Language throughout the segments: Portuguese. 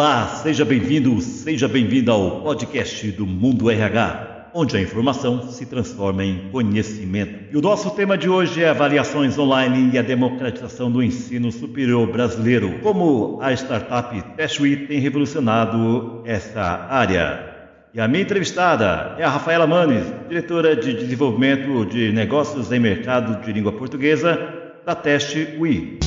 Olá, seja bem-vindo, seja bem-vinda ao podcast do Mundo RH, onde a informação se transforma em conhecimento. E o nosso tema de hoje é avaliações online e a democratização do ensino superior brasileiro. Como a startup Testway tem revolucionado essa área. E a minha entrevistada é a Rafaela Manes, diretora de desenvolvimento de negócios em mercado de língua portuguesa da Teste UI.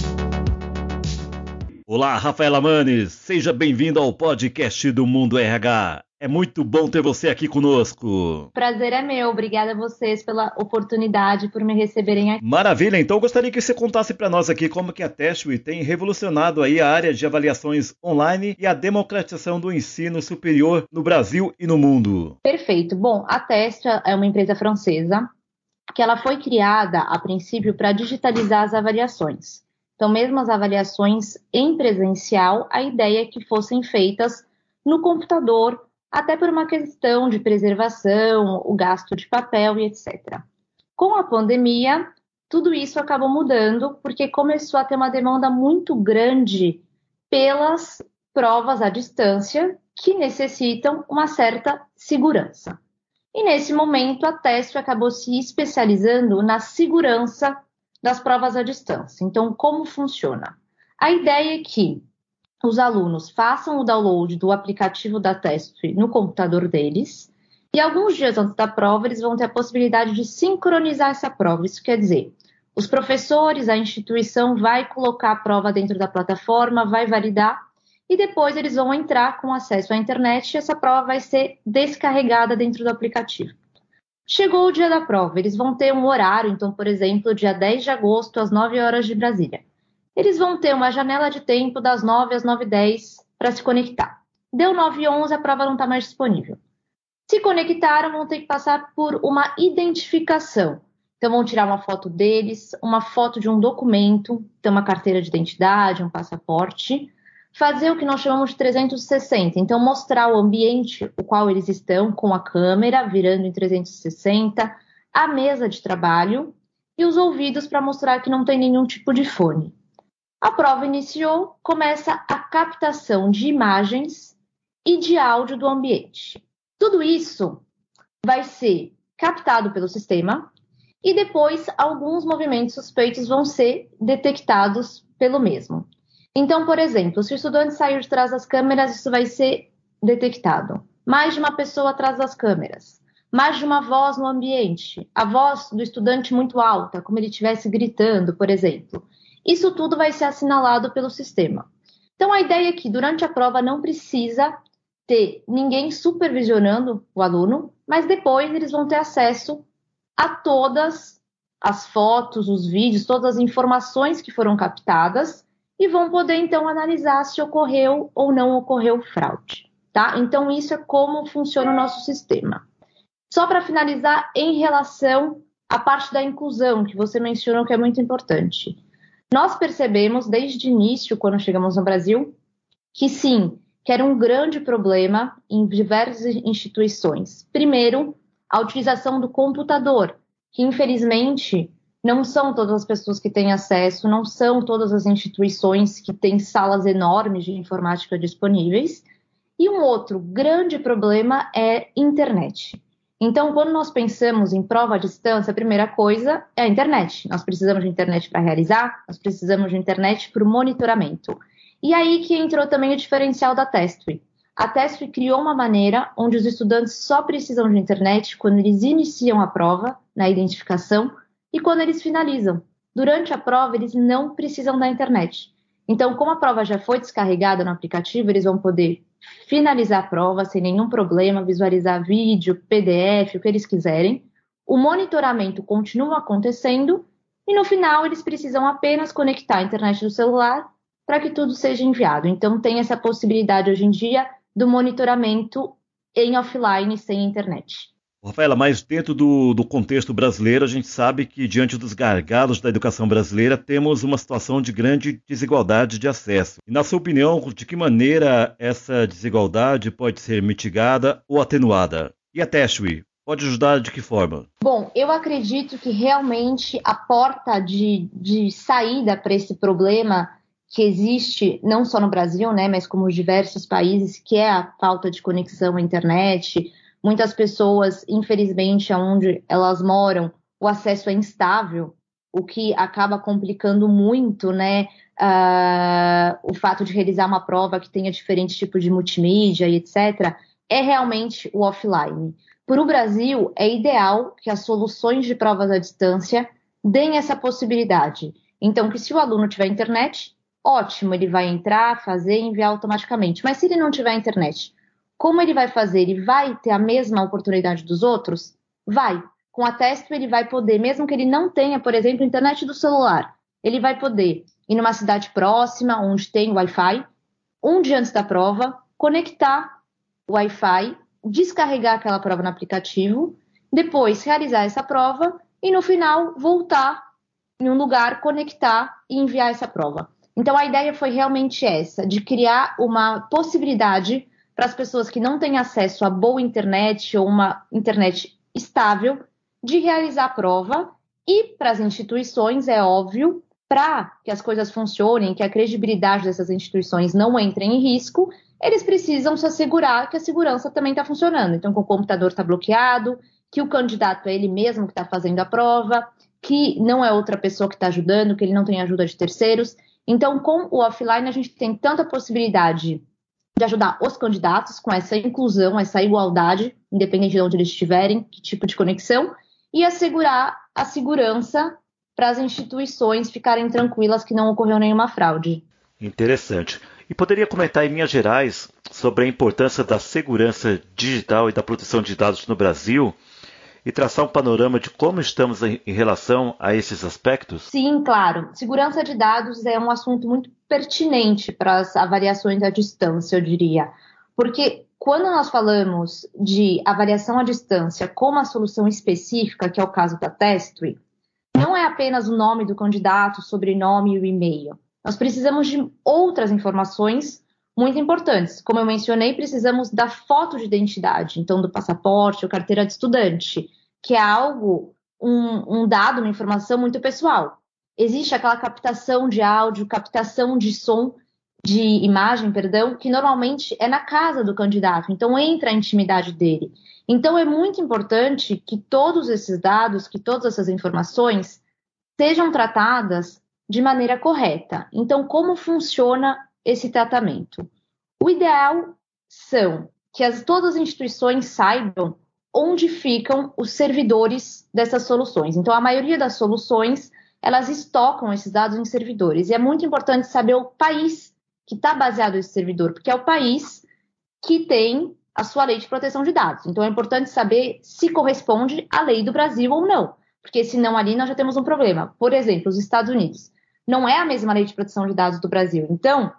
Olá, Rafaela Manes, seja bem-vindo ao podcast do Mundo RH. É muito bom ter você aqui conosco. Prazer é meu, obrigada a vocês pela oportunidade, por me receberem aqui. Maravilha, então gostaria que você contasse para nós aqui como que a Testway tem revolucionado aí a área de avaliações online e a democratização do ensino superior no Brasil e no mundo. Perfeito. Bom, a Testway é uma empresa francesa que ela foi criada a princípio para digitalizar as avaliações. Então, mesmo as avaliações em presencial, a ideia é que fossem feitas no computador, até por uma questão de preservação, o gasto de papel e etc. Com a pandemia, tudo isso acabou mudando, porque começou a ter uma demanda muito grande pelas provas à distância, que necessitam uma certa segurança. E nesse momento, a TESP acabou se especializando na segurança das provas à distância. Então, como funciona? A ideia é que os alunos façam o download do aplicativo da TESP no computador deles e alguns dias antes da prova eles vão ter a possibilidade de sincronizar essa prova. Isso quer dizer, os professores, a instituição vai colocar a prova dentro da plataforma, vai validar e depois eles vão entrar com acesso à internet e essa prova vai ser descarregada dentro do aplicativo. Chegou o dia da prova, eles vão ter um horário, então, por exemplo, dia 10 de agosto, às 9 horas de Brasília. Eles vão ter uma janela de tempo das 9 às 9 h 10 para se conectar. Deu 9 e 11, a prova não está mais disponível. Se conectaram, vão ter que passar por uma identificação. Então, vão tirar uma foto deles, uma foto de um documento, então uma carteira de identidade, um passaporte, fazer o que nós chamamos de 360. Então, mostrar o ambiente o qual eles estão com a câmera virando em 360, a mesa de trabalho e os ouvidos para mostrar que não tem nenhum tipo de fone. A prova iniciou, começa a captação de imagens e de áudio do ambiente. Tudo isso vai ser captado pelo sistema e depois alguns movimentos suspeitos vão ser detectados pelo mesmo. Então, por exemplo, se o estudante sair de trás das câmeras, isso vai ser detectado. Mais de uma pessoa atrás das câmeras. Mais de uma voz no ambiente. A voz do estudante muito alta, como ele estivesse gritando, por exemplo. Isso tudo vai ser assinalado pelo sistema. Então, a ideia é que durante a prova não precisa ter ninguém supervisionando o aluno, mas depois eles vão ter acesso a todas as fotos, os vídeos, todas as informações que foram captadas e vão poder então analisar se ocorreu ou não ocorreu fraude, tá? Então isso é como funciona o nosso sistema. Só para finalizar, em relação à parte da inclusão que você mencionou que é muito importante. Nós percebemos desde o início, quando chegamos no Brasil, que sim, que era um grande problema em diversas instituições. Primeiro, a utilização do computador, que infelizmente não são todas as pessoas que têm acesso, não são todas as instituições que têm salas enormes de informática disponíveis. E um outro grande problema é internet. Então, quando nós pensamos em prova à distância, a primeira coisa é a internet. Nós precisamos de internet para realizar, nós precisamos de internet para o monitoramento. E aí que entrou também o diferencial da Testway. A Testway criou uma maneira onde os estudantes só precisam de internet quando eles iniciam a prova, na identificação, e quando eles finalizam. Durante a prova, eles não precisam da internet. Então, como a prova já foi descarregada no aplicativo, eles vão poder finalizar a prova sem nenhum problema, visualizar vídeo, PDF, o que eles quiserem. O monitoramento continua acontecendo e no final eles precisam apenas conectar a internet do celular para que tudo seja enviado. Então, tem essa possibilidade hoje em dia do monitoramento em offline sem internet. Rafaela, mas dentro do, do, contexto brasileiro, a gente sabe que, diante dos gargalos da educação brasileira, temos uma situação de grande desigualdade de acesso. E, na sua opinião, de que maneira essa desigualdade pode ser mitigada ou atenuada? E a Teshwi, pode ajudar de que forma? Bom, eu acredito que realmente a porta de, de saída para esse problema que existe não só no Brasil, né, mas como diversos países, que é a falta de conexão à internet. Muitas pessoas, infelizmente, onde elas moram, o acesso é instável, o que acaba complicando muito, né, uh, o fato de realizar uma prova que tenha diferentes tipos de multimídia e etc. É realmente o offline. Para o Brasil, é ideal que as soluções de provas à distância deem essa possibilidade. Então, que se o aluno tiver internet, ótimo, ele vai entrar, fazer e enviar automaticamente. Mas se ele não tiver internet, como ele vai fazer? Ele vai ter a mesma oportunidade dos outros? Vai. Com a Testo, ele vai poder, mesmo que ele não tenha, por exemplo, internet do celular, ele vai poder ir numa cidade próxima, onde tem Wi-Fi, um dia antes da prova, conectar o Wi-Fi, descarregar aquela prova no aplicativo, depois realizar essa prova e no final voltar em um lugar, conectar e enviar essa prova. Então a ideia foi realmente essa, de criar uma possibilidade para as pessoas que não têm acesso a boa internet ou uma internet estável de realizar a prova e para as instituições, é óbvio, para que as coisas funcionem, que a credibilidade dessas instituições não entre em risco, eles precisam se assegurar que a segurança também está funcionando. Então, que o computador está bloqueado, que o candidato é ele mesmo que está fazendo a prova, que não é outra pessoa que está ajudando, que ele não tem ajuda de terceiros. Então, com o offline, a gente tem tanta possibilidade de ajudar os candidatos com essa inclusão, essa igualdade, independente de onde eles estiverem, que tipo de conexão, e assegurar a segurança para as instituições ficarem tranquilas que não ocorreu nenhuma fraude. Interessante. E poderia comentar em linhas gerais sobre a importância da segurança digital e da proteção de dados no Brasil e traçar um panorama de como estamos em, relação a esses aspectos? Sim, claro. Segurança de dados é um assunto muito pertinente para as avaliações à distância, eu diria. Porque quando nós falamos de avaliação à distância como a solução específica, que é o caso da Testry, não é apenas o nome do candidato, o sobrenome e o e-mail. Nós precisamos de outras informações muito importantes. Como eu mencionei, precisamos da foto de identidade, então do passaporte ou carteira de estudante, que é algo, um, um dado, uma informação muito pessoal. Existe aquela captação de áudio, captação de som, de imagem, perdão, que normalmente é na casa do candidato, então entra a intimidade dele. Então é muito importante que todos esses dados, que todas essas informações sejam tratadas de maneira correta. Então, como funciona esse tratamento. O ideal são que as, todas as instituições saibam onde ficam os servidores dessas soluções. Então, a maioria das soluções elas estocam esses dados em servidores. E é muito importante saber o país que está baseado esse servidor, porque é o país que tem a sua lei de proteção de dados. Então, é importante saber se corresponde à lei do Brasil ou não, porque senão ali nós já temos um problema. Por exemplo, os Estados Unidos. Não é a mesma lei de proteção de dados do Brasil. Então,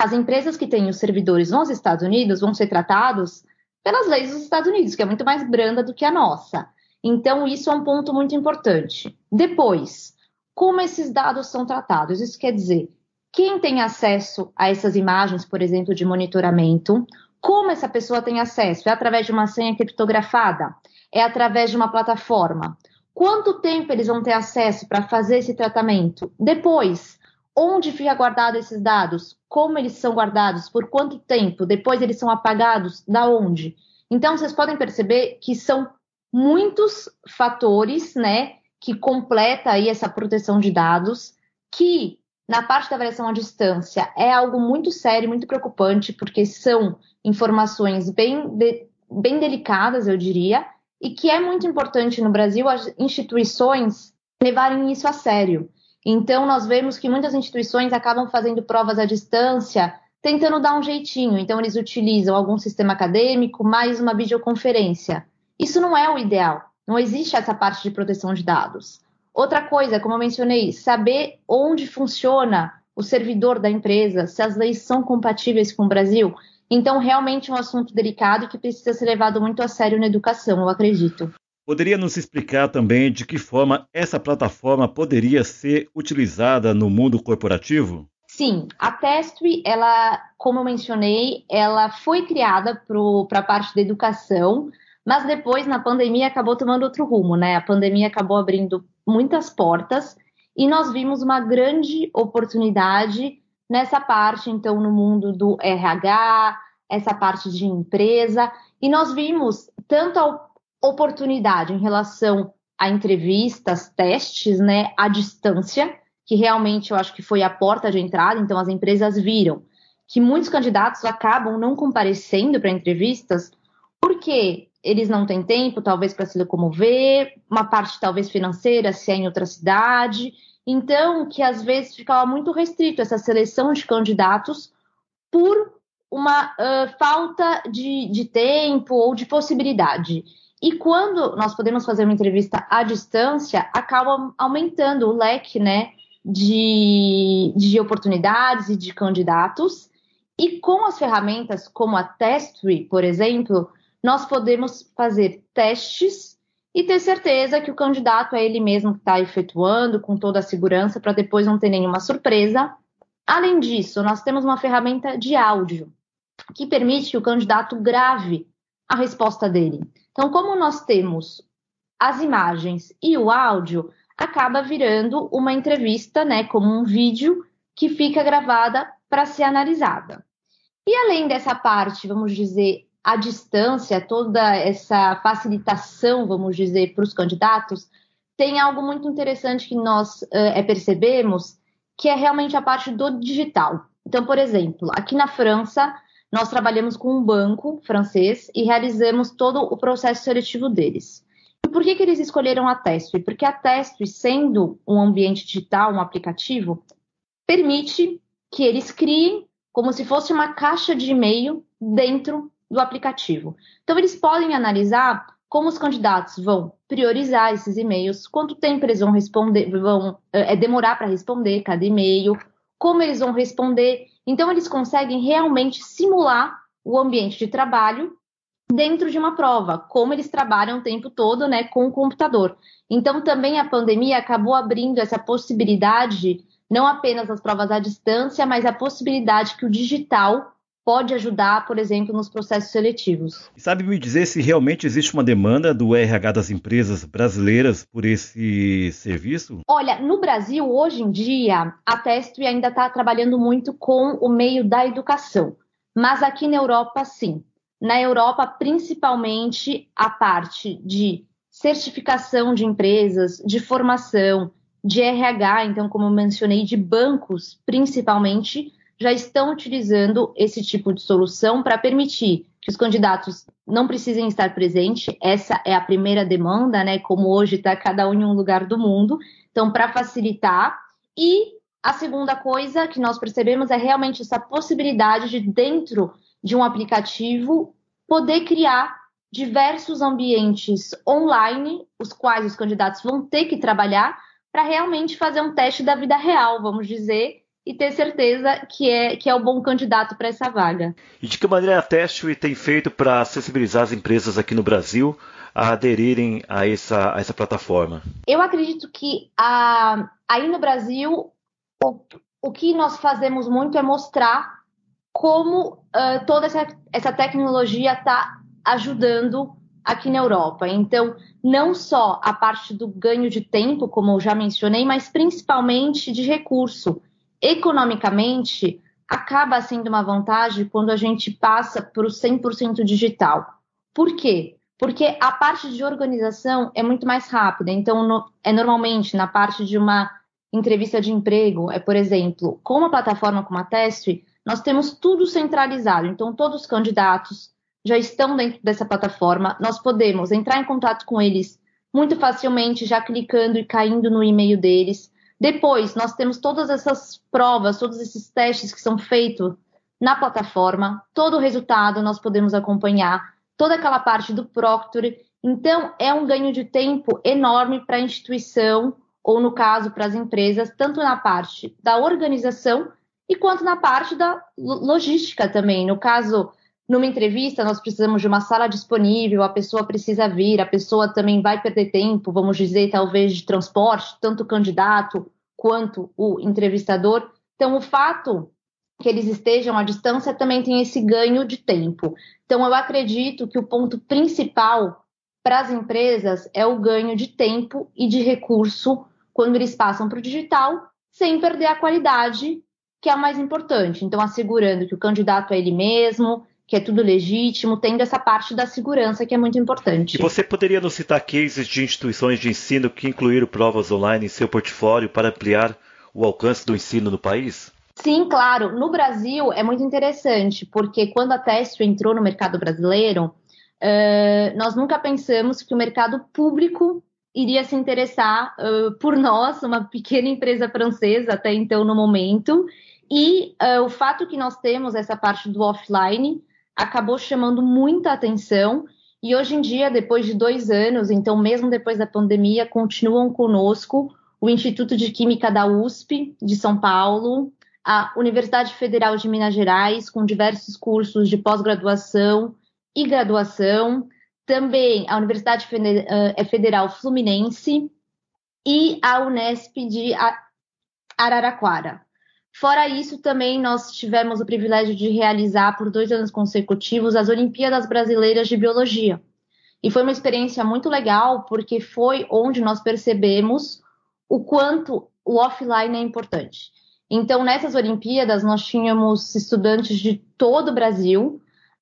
as empresas que têm os servidores nos Estados Unidos vão ser tratados pelas leis dos Estados Unidos, que é muito mais branda do que a nossa. Então, isso é um ponto muito importante. Depois, como esses dados são tratados? Isso quer dizer, quem tem acesso a essas imagens, por exemplo, de monitoramento, como essa pessoa tem acesso? É através de uma senha criptografada? É através de uma plataforma? Quanto tempo eles vão ter acesso para fazer esse tratamento? Depois, onde fica guardado esses dados? Como eles são guardados? Por quanto tempo? Depois eles são apagados? Da onde? Então vocês podem perceber que são muitos fatores, né, que completa aí essa proteção de dados, que na parte da avaliação à distância é algo muito sério, muito preocupante, porque são informações bem, de, bem delicadas, eu diria, e que é muito importante no Brasil as instituições levarem isso a sério. Então, nós vemos que muitas instituições acabam fazendo provas à distância, tentando dar um jeitinho. Então, eles utilizam algum sistema acadêmico mais uma videoconferência. Isso não é o ideal. Não existe essa parte de proteção de dados. Outra coisa, como eu mencionei, saber onde funciona o servidor da empresa, se as leis são compatíveis com o Brasil. Então, realmente é um assunto delicado que precisa ser levado muito a sério na educação, eu acredito. Poderia nos explicar também de que forma essa plataforma poderia ser utilizada no mundo corporativo? Sim, a Testry, ela, como eu mencionei, ela foi criada para a parte da educação, mas depois, na pandemia, acabou tomando outro rumo, né? A pandemia acabou abrindo muitas portas e nós vimos uma grande oportunidade nessa parte, então, no mundo do RH, essa parte de empresa, e nós vimos tanta oportunidade em relação a entrevistas, testes, né, à distância, que realmente eu acho que foi a porta de entrada, então as empresas viram que muitos candidatos acabam não comparecendo para entrevistas porque eles não têm tempo, talvez, para se locomover, uma parte talvez financeira, se é em outra cidade. Então, que às vezes ficava muito restrito essa seleção de candidatos por uma uh, falta de, de tempo ou de possibilidade. E quando nós podemos fazer uma entrevista à distância, acaba aumentando o leque né, de, de oportunidades e de candidatos. E com as ferramentas como a Testry, por exemplo, nós podemos fazer testes e ter certeza que o candidato é ele mesmo que está efetuando com toda a segurança para depois não ter nenhuma surpresa. Além disso, nós temos uma ferramenta de áudio que permite que o candidato grave a resposta dele. Então, como nós temos as imagens e o áudio, acaba virando uma entrevista, né, como um vídeo que fica gravada para ser analisada. E além dessa parte, vamos dizer, a distância, toda essa facilitação, vamos dizer, para os candidatos, tem algo muito interessante que nós uh, percebemos, que é realmente a parte do digital. Então, por exemplo, aqui na França, nós trabalhamos com um banco francês e realizamos todo o processo seletivo deles. E por que, que eles escolheram a Testry? Porque a Testry, sendo um ambiente digital, um aplicativo, permite que eles criem como se fosse uma caixa de e-mail dentro do aplicativo. Então, eles podem analisar como os candidatos vão priorizar esses e-mails, quanto tempo eles vão responder, vão é, demorar para responder cada e-mail, como eles vão responder. Então, eles conseguem realmente simular o ambiente de trabalho dentro de uma prova, como eles trabalham o tempo todo né, com o computador. Então, também a pandemia acabou abrindo essa possibilidade, não apenas as provas à distância, mas a possibilidade que o digital pode ajudar, por exemplo, nos processos seletivos. Sabe me dizer se realmente existe uma demanda do RH das empresas brasileiras por esse serviço? Olha, no Brasil, hoje em dia, a Testry ainda está trabalhando muito com o meio da educação, mas aqui na Europa, sim. Na Europa, principalmente a parte de certificação de empresas, de formação, de RH, então, como eu mencionei, de bancos, principalmente, já estão utilizando esse tipo de solução para permitir que os candidatos não precisem estar presentes. Essa é a primeira demanda, né? Como hoje está cada um em um lugar do mundo. Então, para facilitar. E a segunda coisa que nós percebemos é realmente essa possibilidade de, dentro de um aplicativo, poder criar diversos ambientes online, os quais os candidatos vão ter que trabalhar para realmente fazer um teste da vida real, vamos dizer, e ter certeza que é, que é o bom candidato para essa vaga. E de que maneira a Testway tem feito para sensibilizar as empresas aqui no Brasil a aderirem a essa, a essa plataforma? Eu acredito que a, aí no Brasil o, o que nós fazemos muito é mostrar como toda essa, essa tecnologia está ajudando aqui na Europa. Então, não só a parte do ganho de tempo, como eu já mencionei, mas principalmente de recurso economicamente, acaba sendo uma vantagem quando a gente passa para o 100% digital. Por quê? Porque a parte de organização é muito mais rápida. Então, no, é normalmente na parte de uma entrevista de emprego, é por exemplo, com uma plataforma como a Teste, nós temos tudo centralizado. Então, todos os candidatos já estão dentro dessa plataforma. Nós podemos entrar em contato com eles muito facilmente, já clicando e caindo no e-mail deles. Depois, nós temos todas essas provas, todos esses testes que são feitos na plataforma, todo o resultado nós podemos acompanhar, toda aquela parte do Proctor. Então, é um ganho de tempo enorme para a instituição, ou no caso, para as empresas, tanto na parte da organização e quanto na parte da logística também. No caso, numa entrevista, nós precisamos de uma sala disponível, a pessoa precisa vir, a pessoa também vai perder tempo, vamos dizer, talvez de transporte, tanto o candidato quanto o entrevistador. Então, o fato que eles estejam à distância também tem esse ganho de tempo. Então, eu acredito que o ponto principal para as empresas é o ganho de tempo e de recurso quando eles passam para o digital, sem perder a qualidade que é o mais importante. Então, assegurando que o candidato é ele mesmo, que é tudo legítimo, tendo essa parte da segurança que é muito importante. E você poderia nos citar cases de instituições de ensino que incluíram provas online em seu portfólio para ampliar o alcance do ensino no país? Sim, claro. No Brasil é muito interessante, porque quando a Testio entrou no mercado brasileiro, uh, nós nunca pensamos que o mercado público iria se interessar uh, por nós, uma pequena empresa francesa até então no momento, e uh, o fato que nós temos essa parte do offline acabou chamando muita atenção e hoje em dia, depois de dois anos, então mesmo depois da pandemia, continuam conosco o Instituto de Química da USP de São Paulo, a Universidade Federal de Minas Gerais, com diversos cursos de pós-graduação e graduação, também a Universidade eh, Federal Fluminense e a Unesp de Araraquara. Fora isso, também nós tivemos o privilégio de realizar por dois anos consecutivos as Olimpíadas Brasileiras de Biologia. E foi uma experiência muito legal, porque foi onde nós percebemos o quanto o offline é importante. Então, nessas Olimpíadas, nós tínhamos estudantes de todo o Brasil,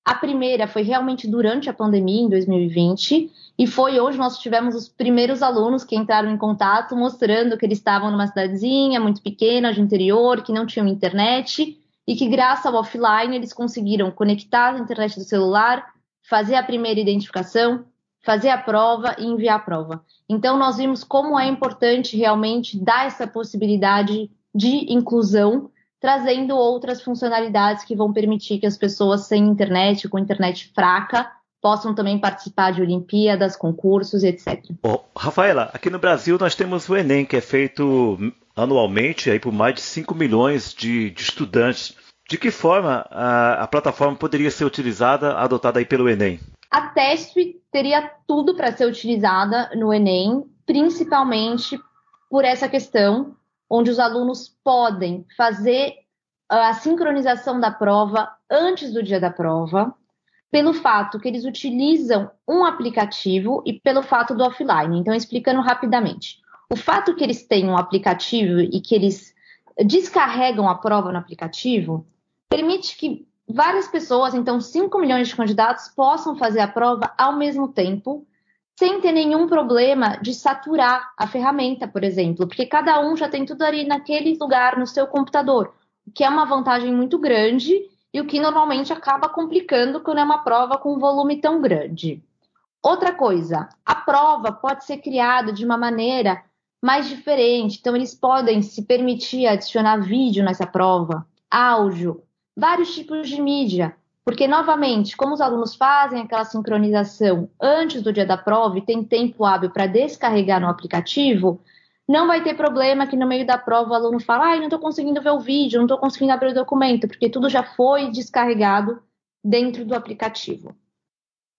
a primeira foi realmente durante a pandemia, em 2020, e foi onde nós tivemos os primeiros alunos que entraram em contato, mostrando que eles estavam numa cidadezinha muito pequena, de interior, que não tinham internet, e que, graças ao offline, eles conseguiram conectar a internet do celular, fazer a primeira identificação, fazer a prova e enviar a prova. Então, nós vimos como é importante realmente dar essa possibilidade de inclusão trazendo outras funcionalidades que vão permitir que as pessoas sem internet, com internet fraca, possam também participar de Olimpíadas, concursos, etc. Bom, Rafaela, aqui no Brasil nós temos o Enem, que é feito anualmente aí por mais de 5 milhões de, de estudantes. De que forma a, a, plataforma poderia ser utilizada, adotada aí pelo Enem? A TESP teria tudo para ser utilizada no Enem, principalmente por essa questão onde os alunos podem fazer a sincronização da prova antes do dia da prova, pelo fato que eles utilizam um aplicativo e pelo fato do offline. Então, explicando rapidamente. O fato que eles têm um aplicativo e que eles descarregam a prova no aplicativo permite que várias pessoas, então 5 milhões de candidatos, possam fazer a prova ao mesmo tempo sem ter nenhum problema de saturar a ferramenta, por exemplo, porque cada um já tem tudo ali naquele lugar no seu computador, o que é uma vantagem muito grande e o que normalmente acaba complicando quando é uma prova com um volume tão grande. Outra coisa, a prova pode ser criada de uma maneira mais diferente, então eles podem se permitir adicionar vídeo nessa prova, áudio, vários tipos de mídia. Porque, novamente, como os alunos fazem aquela sincronização antes do dia da prova e tem tempo hábil para descarregar no aplicativo, não vai ter problema que no meio da prova o aluno fala: ah, não estou conseguindo ver o vídeo, não estou conseguindo abrir o documento, porque tudo já foi descarregado dentro do aplicativo.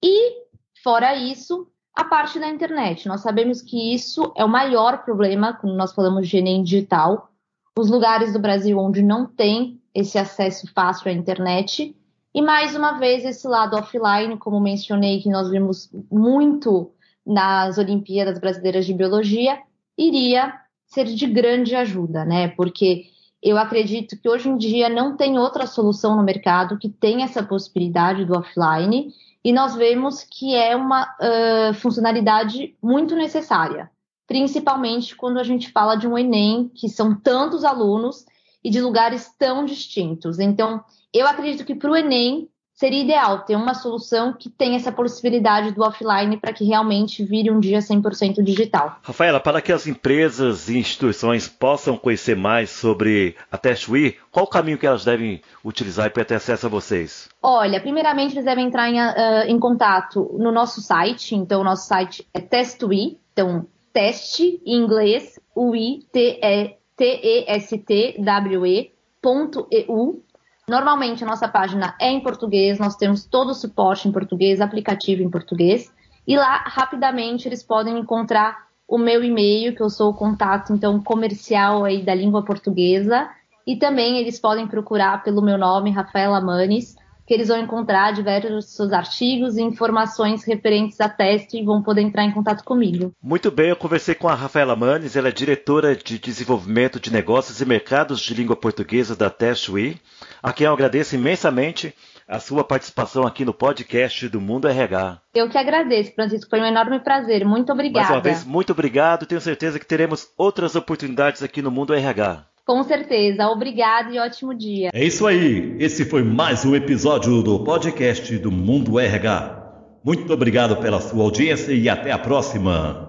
E, fora isso, a parte da internet. Nós sabemos que isso é o maior problema quando nós falamos de Enem digital. Os lugares do Brasil onde não tem esse acesso fácil à internet e mais uma vez, esse lado offline, como mencionei, que nós vimos muito nas Olimpíadas Brasileiras de Biologia, iria ser de grande ajuda, né? Porque eu acredito que hoje em dia não tem outra solução no mercado que tenha essa possibilidade do offline, e nós vemos que é uma uh, funcionalidade muito necessária, principalmente quando a gente fala de um Enem, que são tantos alunos e de lugares tão distintos. Então, eu acredito que para o Enem seria ideal ter uma solução que tenha essa possibilidade do offline para que realmente vire um dia 100% digital. Rafaela, para que as empresas e instituições possam conhecer mais sobre a TestWe, qual o caminho que elas devem utilizar para ter acesso a vocês? Olha, primeiramente eles devem entrar em, uh, em contato no nosso site, então o nosso site é TestWe, então teste em inglês, UI, T-E-S-T-W-E.eu Normalmente a nossa página é em português, nós temos todo o suporte em português, aplicativo em português, e lá rapidamente eles podem encontrar o meu e-mail, que eu sou o contato então comercial aí da língua portuguesa, e também eles podem procurar pelo meu nome, Rafaela Manes, que eles vão encontrar diversos artigos e informações referentes a teste e vão poder entrar em contato comigo. Muito bem, eu conversei com a Rafaela Manes, ela é diretora de desenvolvimento de negócios e mercados de língua portuguesa da TestWe, a quem eu agradeço imensamente a sua participação aqui no podcast do Mundo RH. Eu que agradeço, Francisco, foi um enorme prazer. Muito obrigada. Mais uma vez, muito obrigado. Tenho certeza que teremos outras oportunidades aqui no Mundo RH. Com certeza. Obrigado e ótimo dia. É isso aí. Esse foi mais um episódio do podcast do Mundo RH. Muito obrigado pela sua audiência e até a próxima.